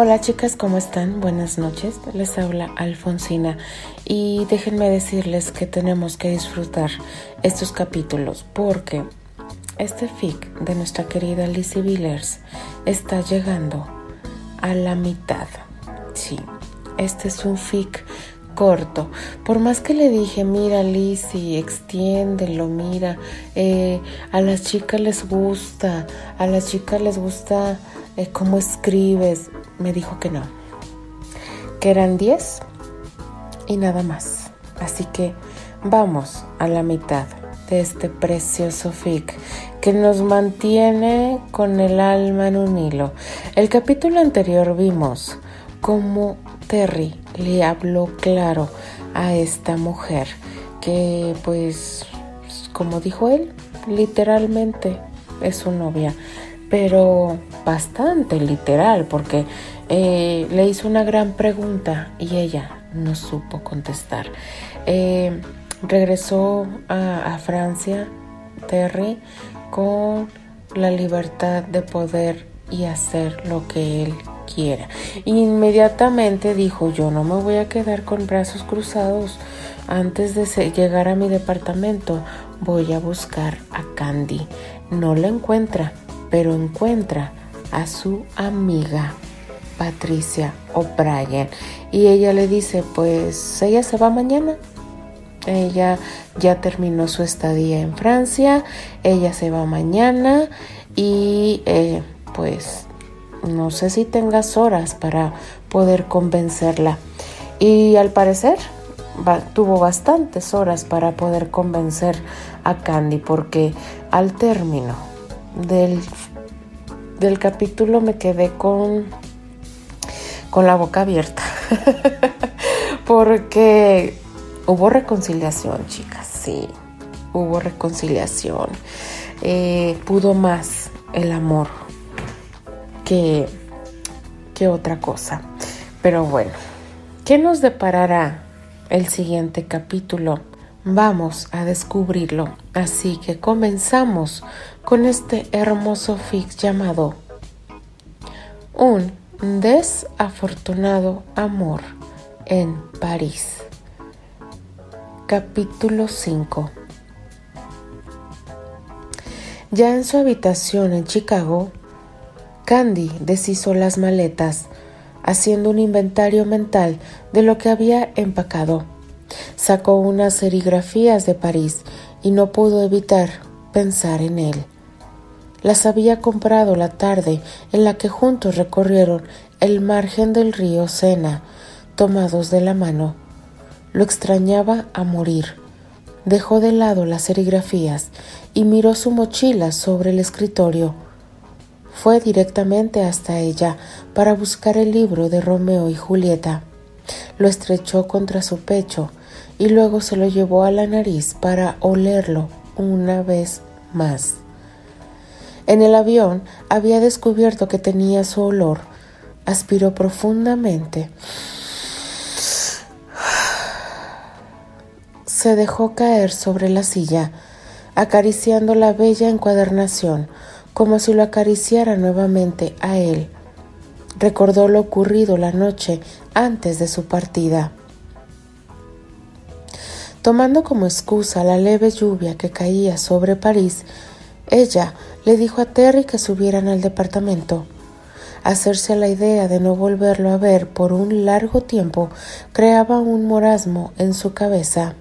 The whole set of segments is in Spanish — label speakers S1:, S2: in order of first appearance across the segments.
S1: Hola chicas, ¿cómo están? Buenas noches. Les habla Alfonsina y déjenme decirles que tenemos que disfrutar estos capítulos porque este fic de nuestra querida Lizzie Villers está llegando a la mitad. Sí, este es un fic corto. Por más que le dije, mira Lizzie, extiéndelo, mira, eh, a las chicas les gusta, a las chicas les gusta eh, cómo escribes, me dijo que no, que eran 10 y nada más. Así que vamos a la mitad de este precioso fic que nos mantiene con el alma en un hilo. El capítulo anterior vimos cómo Terry le habló claro a esta mujer que pues como dijo él literalmente es su novia pero bastante literal, porque eh, le hizo una gran pregunta y ella no supo contestar. Eh, regresó a, Francia, Terry, con la libertad de poder y hacer lo que él quiera. Inmediatamente dijo, yo no me voy a quedar con brazos cruzados. Antes de llegar a mi departamento, voy a buscar a Candy. No la encuentra pero encuentra a su amiga Patricia O'Brien. Y ella le dice pues ella se va mañana ella ya terminó su estadía en Francia ella se va mañana y eh, pues no sé si tengas horas para poder convencerla. Y al parecer tuvo bastantes horas para poder convencer a Candy porque al término del, del capítulo me quedé con, con la boca abierta. Porque hubo reconciliación, chicas, sí, hubo reconciliación. Eh, pudo más el amor que, que otra cosa. Pero bueno, ¿qué nos deparará el siguiente capítulo? Vamos a descubrirlo. Así que comenzamos con este hermoso fix llamado Un desafortunado amor en París. Capítulo 5 Ya en su habitación en Chicago, Candy deshizo las maletas, haciendo un inventario mental de lo que había empacado. Sacó unas serigrafías de París y no pudo evitar pensar en él. Las había comprado la tarde en la que juntos recorrieron el margen del río Sena, tomados de la mano. Lo extrañaba a morir. Dejó de lado las serigrafías y miró su mochila sobre el escritorio. Fue directamente hasta ella para buscar el libro de Romeo y Julieta. Lo estrechó contra su pecho y luego se lo llevó a la nariz para olerlo una vez más. En el avión había descubierto que tenía su olor. Aspiró profundamente. Se dejó caer sobre la silla, acariciando la bella encuadernación, como si lo acariciara nuevamente a él. Recordó lo ocurrido la noche antes de su partida. Tomando como excusa la leve lluvia que caía sobre París, ella le dijo a Terry que subieran al departamento. Hacerse la idea de no volverlo a ver por un largo tiempo creaba un morasmo en su cabeza,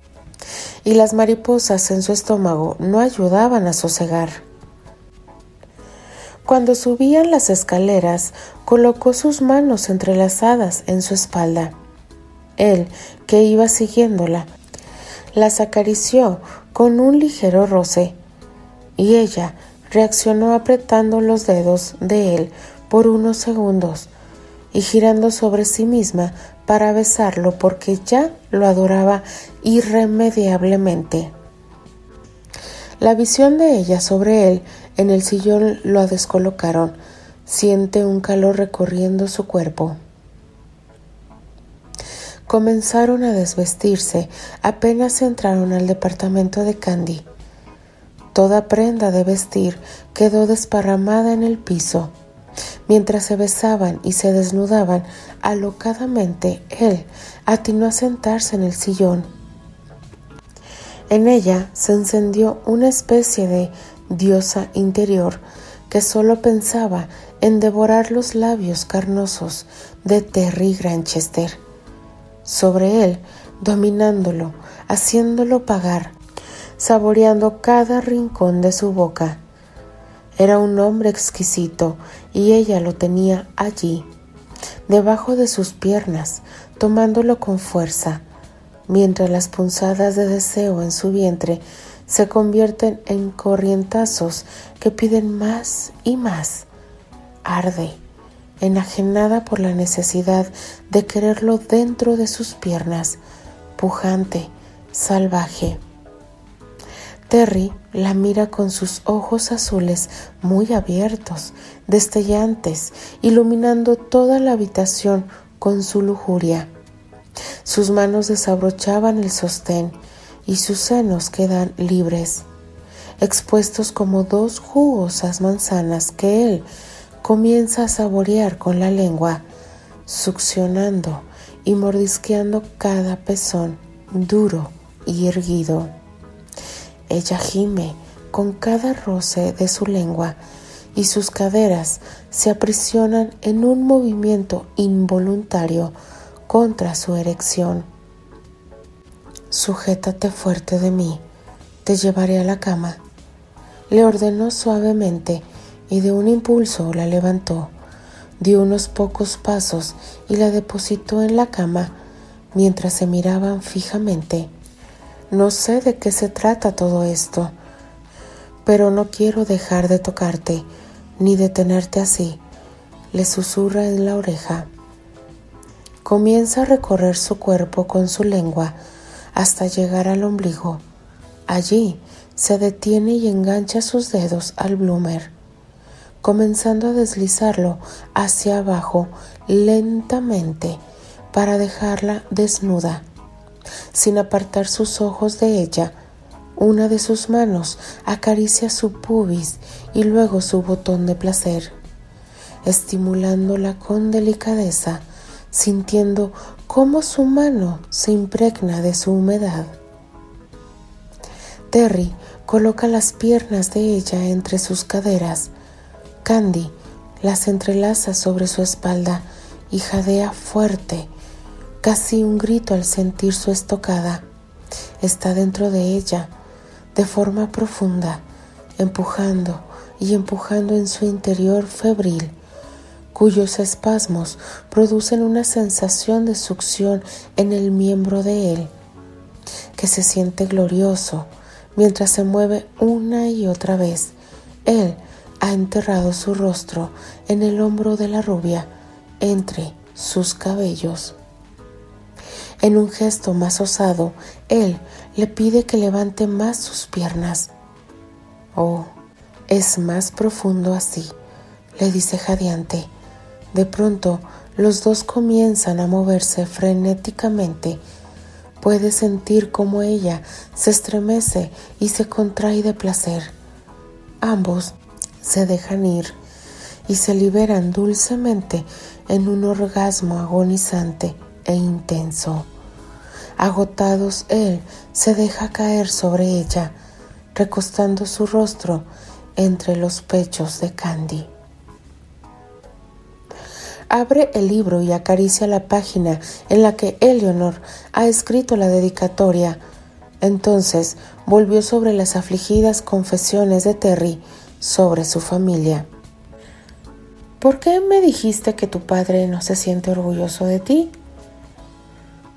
S1: y las mariposas en su estómago no ayudaban a sosegar. Cuando subían las escaleras, colocó sus manos entrelazadas en su espalda. Él, que iba siguiéndola, las acarició con un ligero roce y ella reaccionó apretando los dedos de él por unos segundos y girando sobre sí misma para besarlo porque ya lo adoraba irremediablemente. La visión de ella sobre él en el sillón lo descolocaron. Siente un calor recorriendo su cuerpo. Comenzaron a desvestirse apenas entraron al departamento de Candy. Toda prenda de vestir quedó desparramada en el piso. Mientras se besaban y se desnudaban alocadamente, él atinó a sentarse en el sillón. En ella se encendió una especie de diosa interior que solo pensaba en devorar los labios carnosos de Terry Granchester. Sobre él, dominándolo, haciéndolo pagar, saboreando cada rincón de su boca. Era un hombre exquisito y ella lo tenía allí, debajo de sus piernas, tomándolo con fuerza, mientras las punzadas de deseo en su vientre se convierten en corrientazos que piden más y más. Arde, enajenada por la necesidad de quererlo dentro de sus piernas, pujante, salvaje. Terry la mira con sus ojos azules muy abiertos, destellantes, iluminando toda la habitación con su lujuria. Sus manos desabrochaban el sostén y sus senos quedan libres, expuestos como dos jugosas manzanas que él comienza a saborear con la lengua, succionando y mordisqueando cada pezón duro y erguido. Ella gime con cada roce de su lengua y sus caderas se aprisionan en un movimiento involuntario contra su erección. Sujétate fuerte de mí, te llevaré a la cama. Le ordenó suavemente y de un impulso la levantó, dio unos pocos pasos y la depositó en la cama mientras se miraban fijamente. No sé de qué se trata todo esto, pero no quiero dejar de tocarte ni de tenerte así, le susurra en la oreja. Comienza a recorrer su cuerpo con su lengua hasta llegar al ombligo. Allí se detiene y engancha sus dedos al bloomer, comenzando a deslizarlo hacia abajo lentamente para dejarla desnuda sin apartar sus ojos de ella. Una de sus manos acaricia su pubis y luego su botón de placer, estimulándola con delicadeza, sintiendo cómo su mano se impregna de su humedad. Terry coloca las piernas de ella entre sus caderas. Candy las entrelaza sobre su espalda y jadea fuerte casi un grito al sentir su estocada. Está dentro de ella, de forma profunda, empujando y empujando en su interior febril, cuyos espasmos producen una sensación de succión en el miembro de él, que se siente glorioso mientras se mueve una y otra vez. Él ha enterrado su rostro en el hombro de la rubia, entre sus cabellos. En un gesto más osado, él le pide que levante más sus piernas. Oh, es más profundo así, le dice jadeante. De pronto, los dos comienzan a moverse frenéticamente. Puede sentir cómo ella se estremece y se contrae de placer. Ambos se dejan ir y se liberan dulcemente en un orgasmo agonizante e intenso. Agotados, él se deja caer sobre ella, recostando su rostro entre los pechos de Candy. Abre el libro y acaricia la página en la que Eleanor ha escrito la dedicatoria. Entonces volvió sobre las afligidas confesiones de Terry sobre su familia. ¿Por qué me dijiste que tu padre no se siente orgulloso de ti?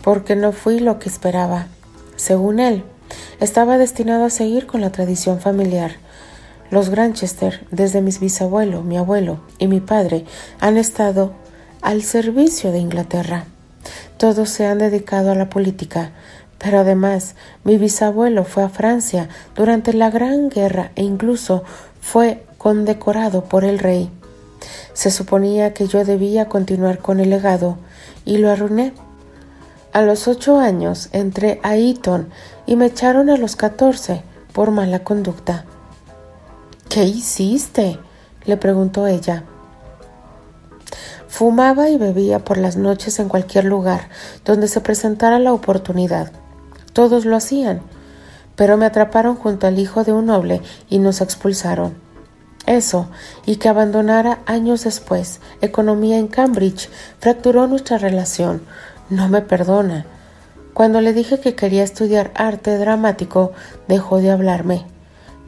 S1: porque no fui lo que esperaba. Según él, estaba destinado a seguir con la tradición familiar. Los Granchester, desde mis bisabuelo, mi abuelo y mi padre, han estado al servicio de Inglaterra. Todos se han dedicado a la política, pero además mi bisabuelo fue a Francia durante la Gran Guerra e incluso fue condecorado por el rey. Se suponía que yo debía continuar con el legado y lo arruiné a los ocho años entré a Eton y me echaron a los catorce por mala conducta. ¿Qué hiciste? le preguntó ella. Fumaba y bebía por las noches en cualquier lugar donde se presentara la oportunidad. Todos lo hacían, pero me atraparon junto al hijo de un noble y nos expulsaron. Eso, y que abandonara años después economía en Cambridge, fracturó nuestra relación. No me perdona. Cuando le dije que quería estudiar arte dramático, dejó de hablarme.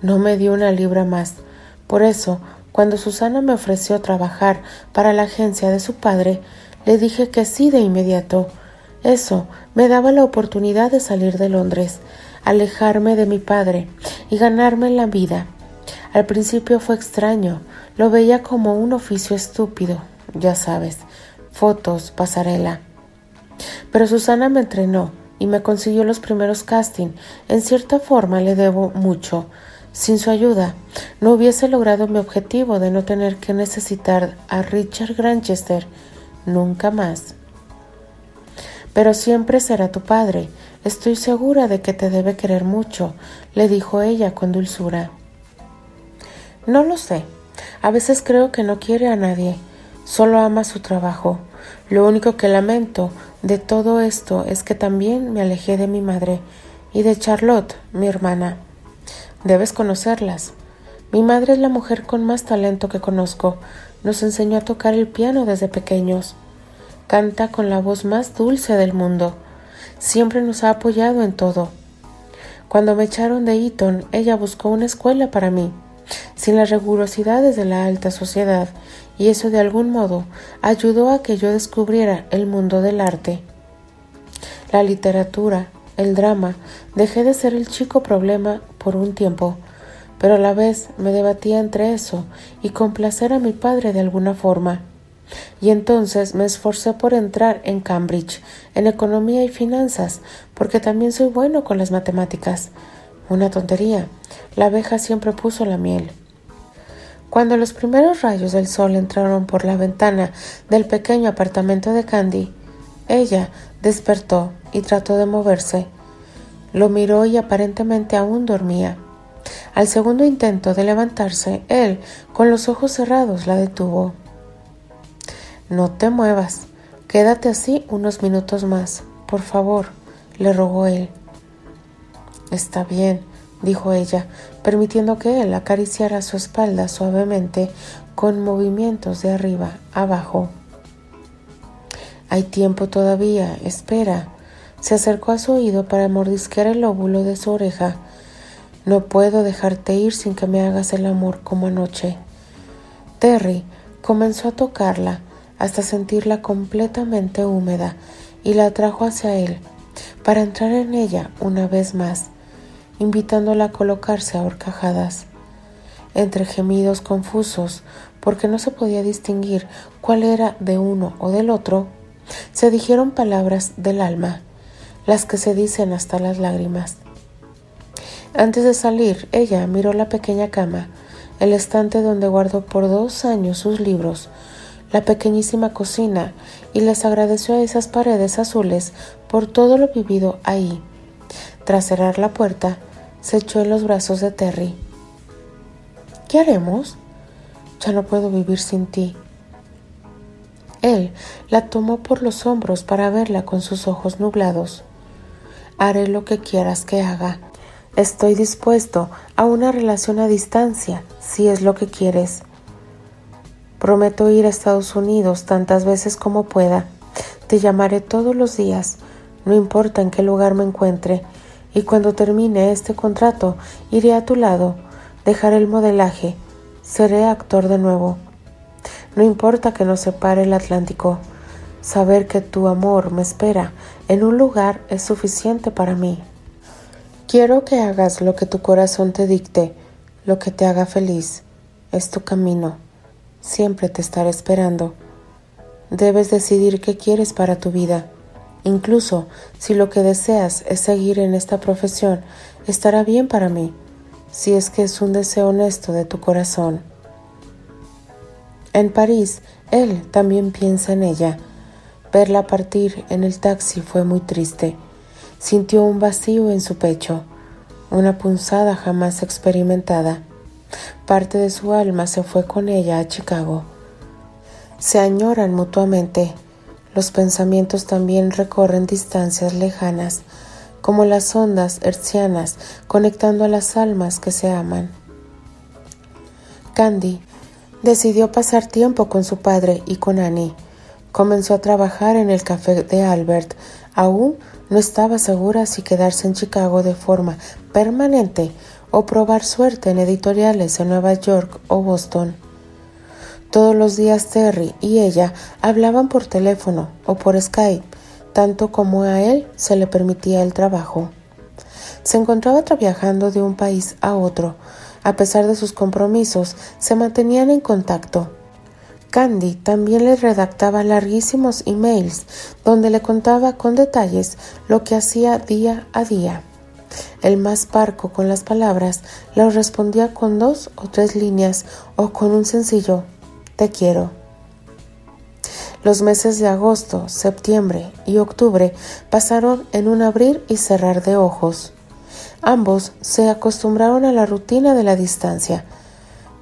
S1: No me dio una libra más. Por eso, cuando Susana me ofreció trabajar para la agencia de su padre, le dije que sí de inmediato. Eso me daba la oportunidad de salir de Londres, alejarme de mi padre y ganarme la vida. Al principio fue extraño, lo veía como un oficio estúpido, ya sabes, fotos, pasarela. Pero Susana me entrenó y me consiguió los primeros casting. En cierta forma le debo mucho. Sin su ayuda, no hubiese logrado mi objetivo de no tener que necesitar a Richard Granchester nunca más. Pero siempre será tu padre. Estoy segura de que te debe querer mucho, le dijo ella con dulzura. No lo sé. A veces creo que no quiere a nadie, solo ama su trabajo. Lo único que lamento de todo esto es que también me alejé de mi madre y de Charlotte, mi hermana. Debes conocerlas. Mi madre es la mujer con más talento que conozco. Nos enseñó a tocar el piano desde pequeños. Canta con la voz más dulce del mundo. Siempre nos ha apoyado en todo. Cuando me echaron de Eton, ella buscó una escuela para mí, sin las rigurosidades de la alta sociedad, y eso de algún modo ayudó a que yo descubriera el mundo del arte. La literatura, el drama, dejé de ser el chico problema por un tiempo, pero a la vez me debatía entre eso y complacer a mi padre de alguna forma. Y entonces me esforcé por entrar en Cambridge, en economía y finanzas, porque también soy bueno con las matemáticas. Una tontería. La abeja siempre puso la miel. Cuando los primeros rayos del sol entraron por la ventana del pequeño apartamento de Candy, ella despertó y trató de moverse. Lo miró y aparentemente aún dormía. Al segundo intento de levantarse, él, con los ojos cerrados, la detuvo. No te muevas. Quédate así unos minutos más, por favor, le rogó él. Está bien, dijo ella, permitiendo que él acariciara su espalda suavemente con movimientos de arriba abajo. Hay tiempo todavía, espera. Se acercó a su oído para mordisquear el óvulo de su oreja. No puedo dejarte ir sin que me hagas el amor como anoche. Terry comenzó a tocarla hasta sentirla completamente húmeda y la atrajo hacia él para entrar en ella una vez más, invitándola a colocarse a horcajadas. Entre gemidos confusos, porque no se podía distinguir cuál era de uno o del otro, se dijeron palabras del alma las que se dicen hasta las lágrimas. Antes de salir, ella miró la pequeña cama, el estante donde guardó por dos años sus libros, la pequeñísima cocina, y les agradeció a esas paredes azules por todo lo vivido ahí. Tras cerrar la puerta, se echó en los brazos de Terry. ¿Qué haremos? Ya no puedo vivir sin ti. Él la tomó por los hombros para verla con sus ojos nublados haré lo que quieras que haga. Estoy dispuesto a una relación a distancia, si es lo que quieres. Prometo ir a Estados Unidos tantas veces como pueda. Te llamaré todos los días, no importa en qué lugar me encuentre, y cuando termine este contrato iré a tu lado, dejaré el modelaje, seré actor de nuevo. No importa que nos separe el Atlántico, Saber que tu amor me espera en un lugar es suficiente para mí. Quiero que hagas lo que tu corazón te dicte, lo que te haga feliz. Es tu camino. Siempre te estaré esperando. Debes decidir qué quieres para tu vida. Incluso si lo que deseas es seguir en esta profesión, estará bien para mí, si es que es un deseo honesto de tu corazón. En París, él también piensa en ella Verla partir en el taxi fue muy triste. Sintió un vacío en su pecho, una punzada jamás experimentada. Parte de su alma se fue con ella a Chicago. Se añoran mutuamente. Los pensamientos también recorren distancias lejanas, como las ondas hercianas conectando a las almas que se aman. Candy decidió pasar tiempo con su padre y con Annie. Comenzó a trabajar en el café de Albert. Aún no estaba segura si quedarse en Chicago de forma permanente o probar suerte en editoriales en Nueva York o Boston. Todos los días Terry y ella hablaban por teléfono o por Skype, tanto como a él se le permitía el trabajo. Se encontraba viajando de un país a otro. A pesar de sus compromisos, se mantenían en contacto. Candy también le redactaba larguísimos emails donde le contaba con detalles lo que hacía día a día. El más parco con las palabras los respondía con dos o tres líneas o con un sencillo Te quiero. Los meses de agosto, septiembre y octubre pasaron en un abrir y cerrar de ojos. Ambos se acostumbraron a la rutina de la distancia,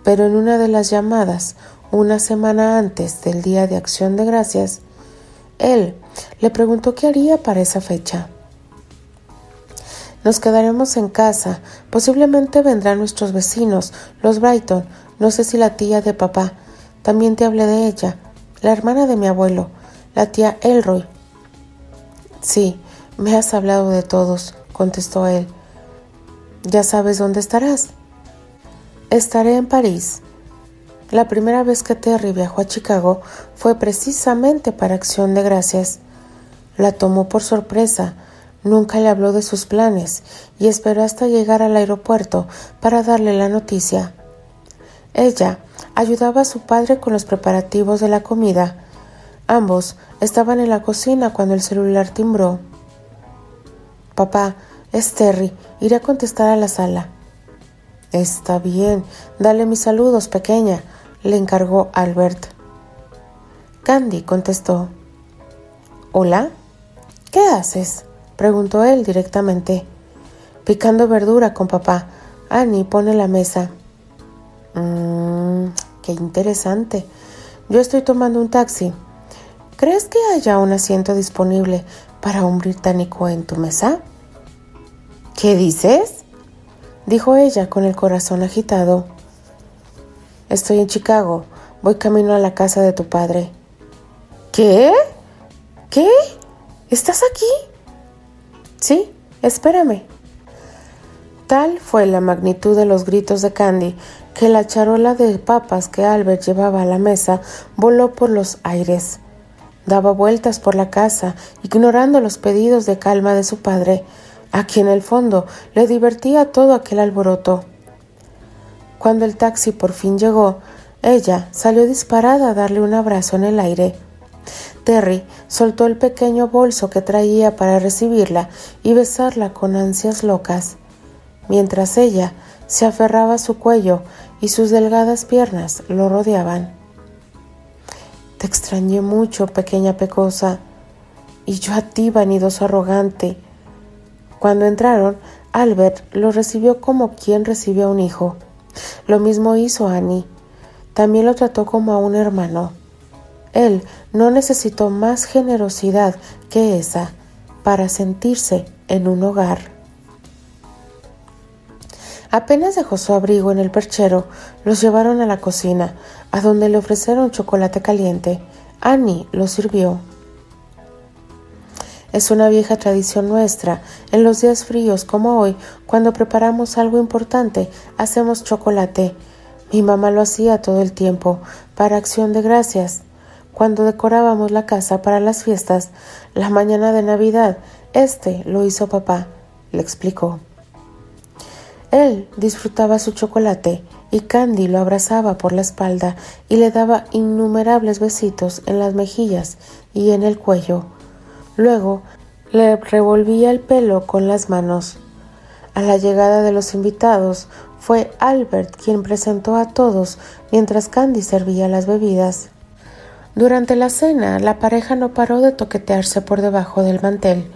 S1: pero en una de las llamadas, una semana antes del Día de Acción de Gracias, él le preguntó qué haría para esa fecha. Nos quedaremos en casa, posiblemente vendrán nuestros vecinos, los Brighton, no sé si la tía de papá, también te hablé de ella, la hermana de mi abuelo, la tía Elroy. Sí, me has hablado de todos, contestó él. ¿Ya sabes dónde estarás? Estaré en París. La primera vez que Terry viajó a Chicago fue precisamente para Acción de Gracias. La tomó por sorpresa, nunca le habló de sus planes y esperó hasta llegar al aeropuerto para darle la noticia. Ella ayudaba a su padre con los preparativos de la comida. Ambos estaban en la cocina cuando el celular timbró. Papá, es Terry. Iré a contestar a la sala. Está bien. Dale mis saludos, pequeña, le encargó Albert. Candy contestó. ¿Hola? ¿Qué haces? Preguntó él directamente. Picando verdura con papá. Annie pone la mesa. Mmm, qué interesante. Yo estoy tomando un taxi. ¿Crees que haya un asiento disponible para un británico en tu mesa? ¿Qué dices? dijo ella con el corazón agitado. Estoy en Chicago. Voy camino a la casa de tu padre. ¿Qué? ¿Qué? ¿Estás aquí? Sí, espérame. Tal fue la magnitud de los gritos de Candy que la charola de papas que Albert llevaba a la mesa voló por los aires. Daba vueltas por la casa, ignorando los pedidos de calma de su padre, a quien en el fondo le divertía todo aquel alboroto. Cuando el taxi por fin llegó, ella salió disparada a darle un abrazo en el aire. Terry soltó el pequeño bolso que traía para recibirla y besarla con ansias locas, mientras ella se aferraba a su cuello y sus delgadas piernas lo rodeaban. Te extrañé mucho, pequeña pecosa, y yo a ti, vanidoso arrogante, cuando entraron, Albert lo recibió como quien recibe a un hijo. Lo mismo hizo Annie. También lo trató como a un hermano. Él no necesitó más generosidad que esa para sentirse en un hogar. Apenas dejó su abrigo en el perchero, los llevaron a la cocina, a donde le ofrecieron chocolate caliente. Annie lo sirvió. Es una vieja tradición nuestra. En los días fríos como hoy, cuando preparamos algo importante, hacemos chocolate. Mi mamá lo hacía todo el tiempo, para acción de gracias. Cuando decorábamos la casa para las fiestas, la mañana de Navidad, este lo hizo papá, le explicó. Él disfrutaba su chocolate y Candy lo abrazaba por la espalda y le daba innumerables besitos en las mejillas y en el cuello. Luego le revolvía el pelo con las manos. A la llegada de los invitados fue Albert quien presentó a todos mientras Candy servía las bebidas. Durante la cena, la pareja no paró de toquetearse por debajo del mantel.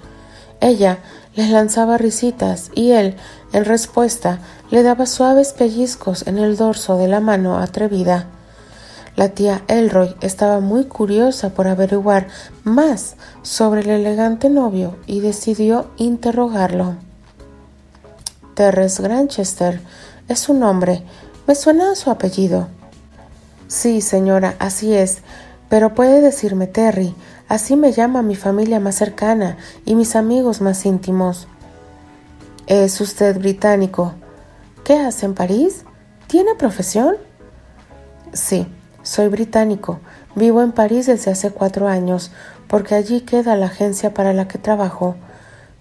S1: Ella les lanzaba risitas y él, en respuesta, le daba suaves pellizcos en el dorso de la mano atrevida. La tía Elroy estaba muy curiosa por averiguar más sobre el elegante novio y decidió interrogarlo. Terres Granchester es su nombre. Me suena su apellido. Sí, señora, así es. Pero puede decirme Terry. Así me llama mi familia más cercana y mis amigos más íntimos. ¿Es usted británico? ¿Qué hace en París? ¿Tiene profesión? Sí, soy británico. Vivo en París desde hace cuatro años, porque allí queda la agencia para la que trabajo.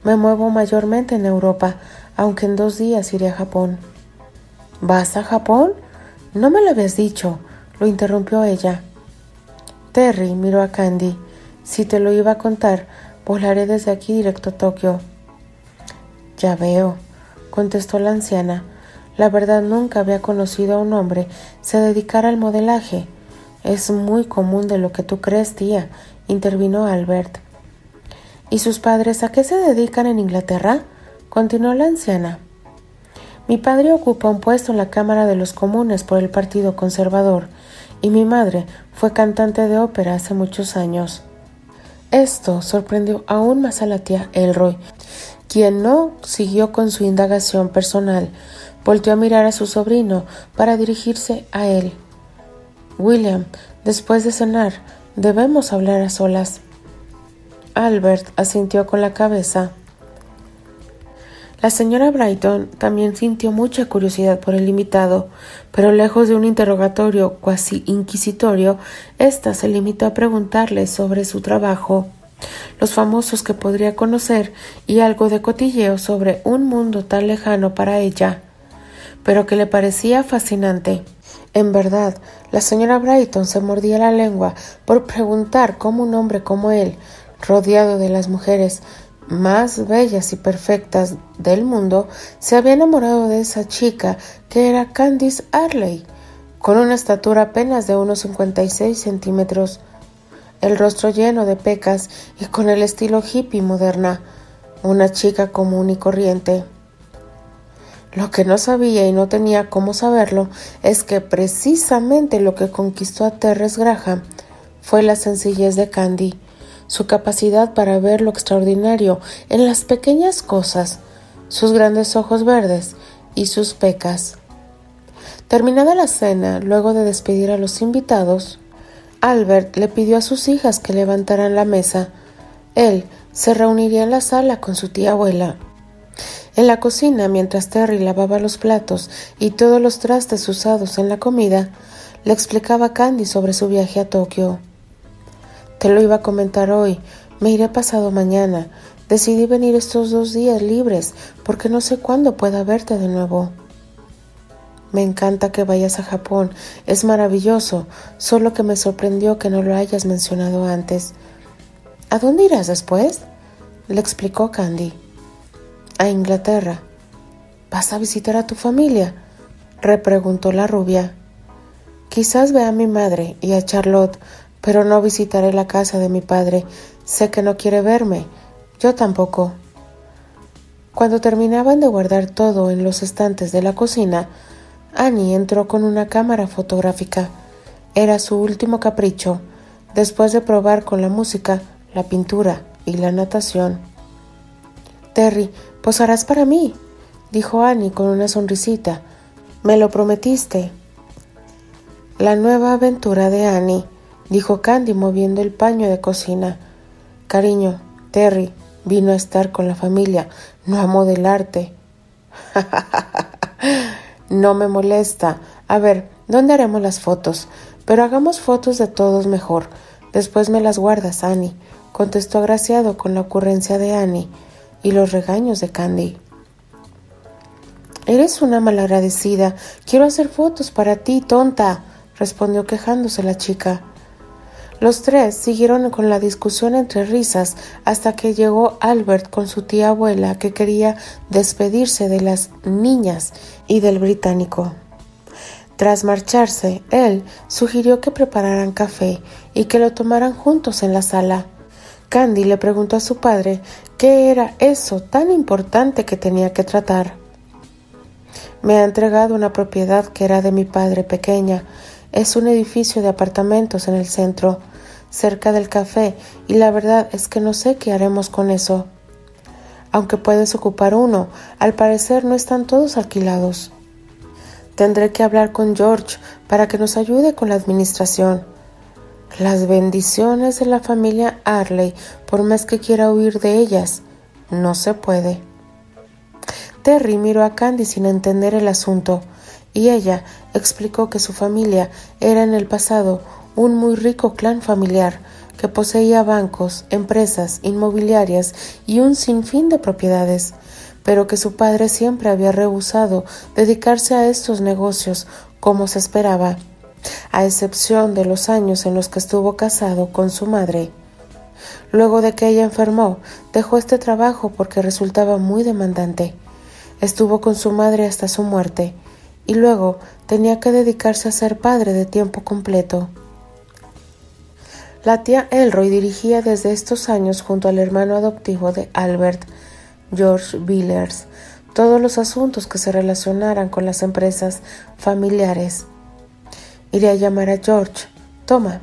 S1: Me muevo mayormente en Europa, aunque en dos días iré a Japón. ¿Vas a Japón? No me lo habías dicho, lo interrumpió ella. Terry miró a Candy. Si te lo iba a contar, volaré desde aquí directo a Tokio. Ya veo, contestó la anciana. La verdad nunca había conocido a un hombre se dedicara al modelaje. Es muy común de lo que tú crees, tía, intervino Albert. ¿Y sus padres a qué se dedican en Inglaterra? continuó la anciana. Mi padre ocupa un puesto en la Cámara de los Comunes por el Partido Conservador y mi madre fue cantante de ópera hace muchos años. Esto sorprendió aún más a la tía Elroy, quien no siguió con su indagación personal, volteó a mirar a su sobrino para dirigirse a él. William, después de cenar, debemos hablar a solas. Albert asintió con la cabeza. La señora Brighton también sintió mucha curiosidad por el invitado, pero lejos de un interrogatorio cuasi inquisitorio, ésta se limitó a preguntarle sobre su trabajo los famosos que podría conocer y algo de cotilleo sobre un mundo tan lejano para ella, pero que le parecía fascinante. En verdad, la señora Brighton se mordía la lengua por preguntar cómo un hombre como él, rodeado de las mujeres más bellas y perfectas del mundo, se había enamorado de esa chica que era Candice Arley, con una estatura apenas de unos 56 centímetros, el rostro lleno de pecas y con el estilo hippie moderna, una chica común y corriente. Lo que no sabía y no tenía cómo saberlo es que precisamente lo que conquistó a Terres Graham fue la sencillez de Candy, su capacidad para ver lo extraordinario en las pequeñas cosas, sus grandes ojos verdes y sus pecas. Terminada la cena, luego de despedir a los invitados, Albert le pidió a sus hijas que levantaran la mesa. Él se reuniría en la sala con su tía abuela. En la cocina, mientras Terry lavaba los platos y todos los trastes usados en la comida, le explicaba a Candy sobre su viaje a Tokio. Te lo iba a comentar hoy, me iré pasado mañana. Decidí venir estos dos días libres porque no sé cuándo pueda verte de nuevo. Me encanta que vayas a Japón, es maravilloso, solo que me sorprendió que no lo hayas mencionado antes. ¿A dónde irás después? le explicó Candy. A Inglaterra. ¿Vas a visitar a tu familia? repreguntó la rubia. Quizás vea a mi madre y a Charlotte, pero no visitaré la casa de mi padre. Sé que no quiere verme. Yo tampoco. Cuando terminaban de guardar todo en los estantes de la cocina, Annie entró con una cámara fotográfica. Era su último capricho, después de probar con la música, la pintura y la natación. Terry, posarás para mí, dijo Annie con una sonrisita. Me lo prometiste. La nueva aventura de Annie, dijo Candy moviendo el paño de cocina. Cariño, Terry vino a estar con la familia, no a modelarte. No me molesta. A ver, ¿dónde haremos las fotos? Pero hagamos fotos de todos mejor. Después me las guardas, Annie, contestó agraciado con la ocurrencia de Annie y los regaños de Candy. Eres una malagradecida. Quiero hacer fotos para ti, tonta, respondió quejándose la chica. Los tres siguieron con la discusión entre risas hasta que llegó Albert con su tía abuela que quería despedirse de las niñas y del británico. Tras marcharse, él sugirió que prepararan café y que lo tomaran juntos en la sala. Candy le preguntó a su padre qué era eso tan importante que tenía que tratar. Me ha entregado una propiedad que era de mi padre pequeña Es un edificio de apartamentos en el centro, cerca del café, y la verdad es que no sé qué haremos con eso. Aunque puedes ocupar uno, al parecer no están todos alquilados. Tendré que hablar con George para que nos ayude con la administración. Las bendiciones de la familia Arley, por más que quiera huir de ellas, no se puede. Terry miró a Candy sin entender el asunto, y ella explicó que su familia era en el pasado un muy rico clan familiar que poseía bancos, empresas, inmobiliarias y un sinfín de propiedades, pero que su padre siempre había rehusado dedicarse a estos negocios como se esperaba a excepción de los años en los que estuvo casado con su madre. Luego de que ella enfermó, dejó este trabajo porque resultaba muy demandante. Estuvo con su madre hasta su muerte y luego tenía que dedicarse a ser padre de tiempo completo. La tía Elroy dirigía desde estos años junto al hermano adoptivo de Albert, George Villers, todos los asuntos que se relacionaran con las empresas familiares. Iré a llamar a George. Toma.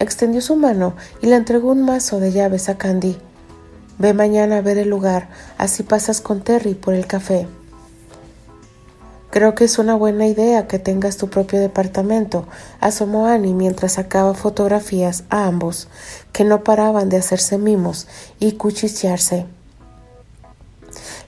S1: Extendió su mano y le entregó un mazo de llaves a Candy. Ve mañana a ver el lugar, así pasas con Terry por el café. Creo que es una buena idea que tengas tu propio departamento, asomó Annie mientras sacaba fotografías a ambos, que no paraban de hacerse mimos y cuchichearse.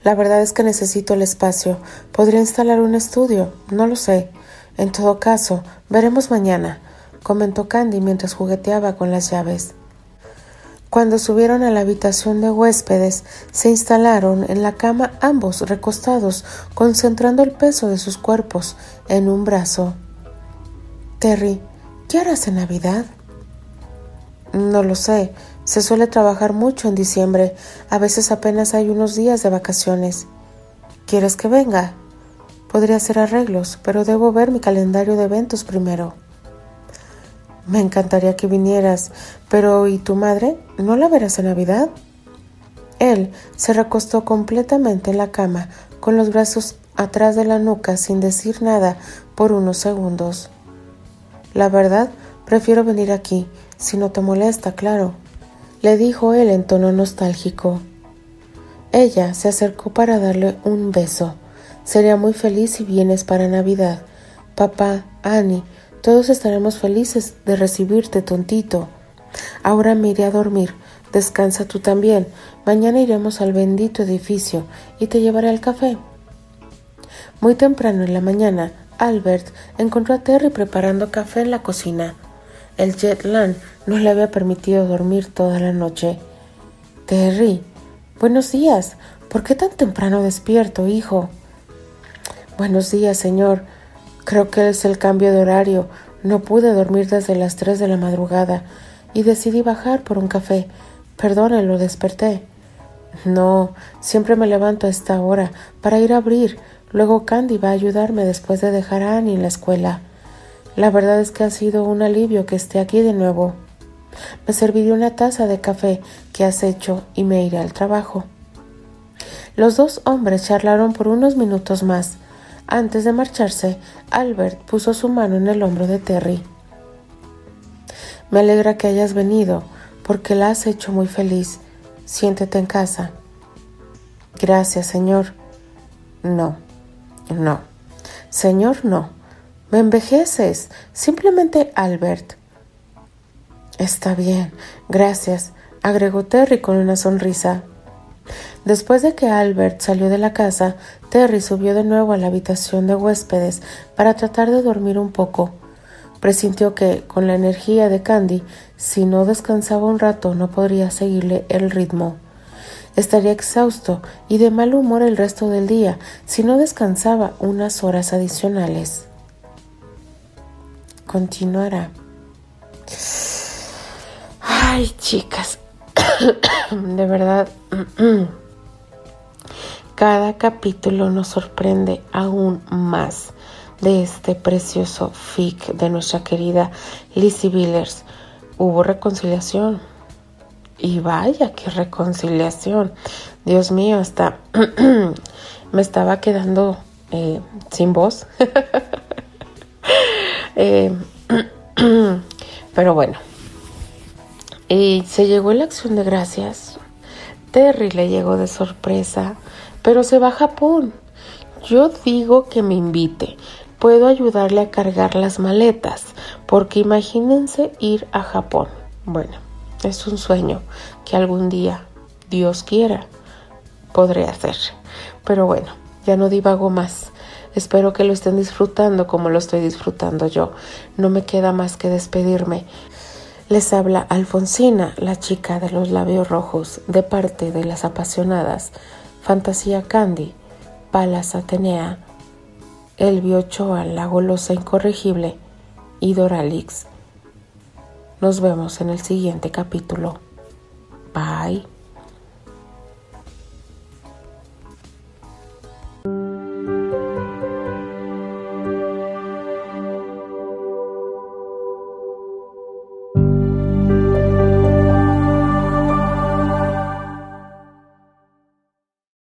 S1: La verdad es que necesito el espacio. Podría instalar un estudio, no lo sé. En todo caso, veremos mañana, comentó Candy mientras jugueteaba con las llaves. Cuando subieron a la habitación de huéspedes, se instalaron en la cama ambos recostados, concentrando el peso de sus cuerpos en un brazo. Terry, ¿qué harás en Navidad? No lo sé. Se suele trabajar mucho en diciembre. A veces apenas hay unos días de vacaciones. ¿Quieres que venga? Podría hacer arreglos, pero debo ver mi calendario de eventos primero. Me encantaría que vinieras, pero ¿y tu madre? ¿No la verás en Navidad? Él se recostó completamente en la cama, con los brazos atrás de la nuca, sin decir nada por unos segundos. La verdad, prefiero venir aquí, si no te molesta, claro, le dijo él en tono nostálgico. Ella se acercó para darle un beso. Sería muy feliz si vienes para Navidad. Papá, Annie, todos estaremos felices de recibirte, tontito. Ahora me iré a dormir. Descansa tú también. Mañana iremos al bendito edificio y te llevaré al café. Muy temprano en la mañana, Albert encontró a Terry preparando café en la cocina. El jet no le había permitido dormir toda la noche. Terry, buenos días. ¿Por qué tan temprano despierto, hijo? Buenos días, señor. Creo que es el cambio de horario. No pude dormir desde las tres de la madrugada y decidí bajar por un café. Perdone, lo desperté. No, siempre me levanto a esta hora para ir a abrir. Luego Candy va a ayudarme después de dejar a Annie en la escuela. La verdad es que ha sido un alivio que esté aquí de nuevo. Me serviré una taza de café que has hecho y me iré al trabajo. Los dos hombres charlaron por unos minutos más. Antes de marcharse, Albert puso su mano en el hombro de Terry. Me alegra que hayas venido, porque la has hecho muy feliz. Siéntete en casa. Gracias, señor. No, no. Señor, no. Me envejeces. Simplemente Albert. Está bien, gracias, agregó Terry con una sonrisa. Después de que Albert salió de la casa, Terry subió de nuevo a la habitación de huéspedes para tratar de dormir un poco. Presintió que, con la energía de Candy, si no descansaba un rato no podría seguirle el ritmo. Estaría exhausto y de mal humor el resto del día si no descansaba unas horas adicionales. Continuará. Ay, chicas, de verdad. Cada capítulo nos sorprende aún más de este precioso fic de nuestra querida Lizzie Billers. Hubo reconciliación. Y vaya qué reconciliación. Dios mío, hasta me estaba quedando eh, sin voz. Eh, Pero bueno. Y se llegó la acción de gracias. Terry le llegó de sorpresa, pero se va a Japón. Yo digo que me invite. Puedo ayudarle a cargar las maletas, porque imagínense ir a Japón. Bueno, es un sueño que algún día, Dios quiera, podré hacer. Pero bueno, ya no divago más. Espero que lo estén disfrutando como lo estoy disfrutando yo. No me queda más que despedirme. Les habla Alfonsina, la chica de los labios rojos, de parte de las apasionadas Fantasía Candy, Palas Atenea, Elvio Ochoa, la golosa incorregible y Doralix. Nos vemos en el siguiente capítulo. Bye.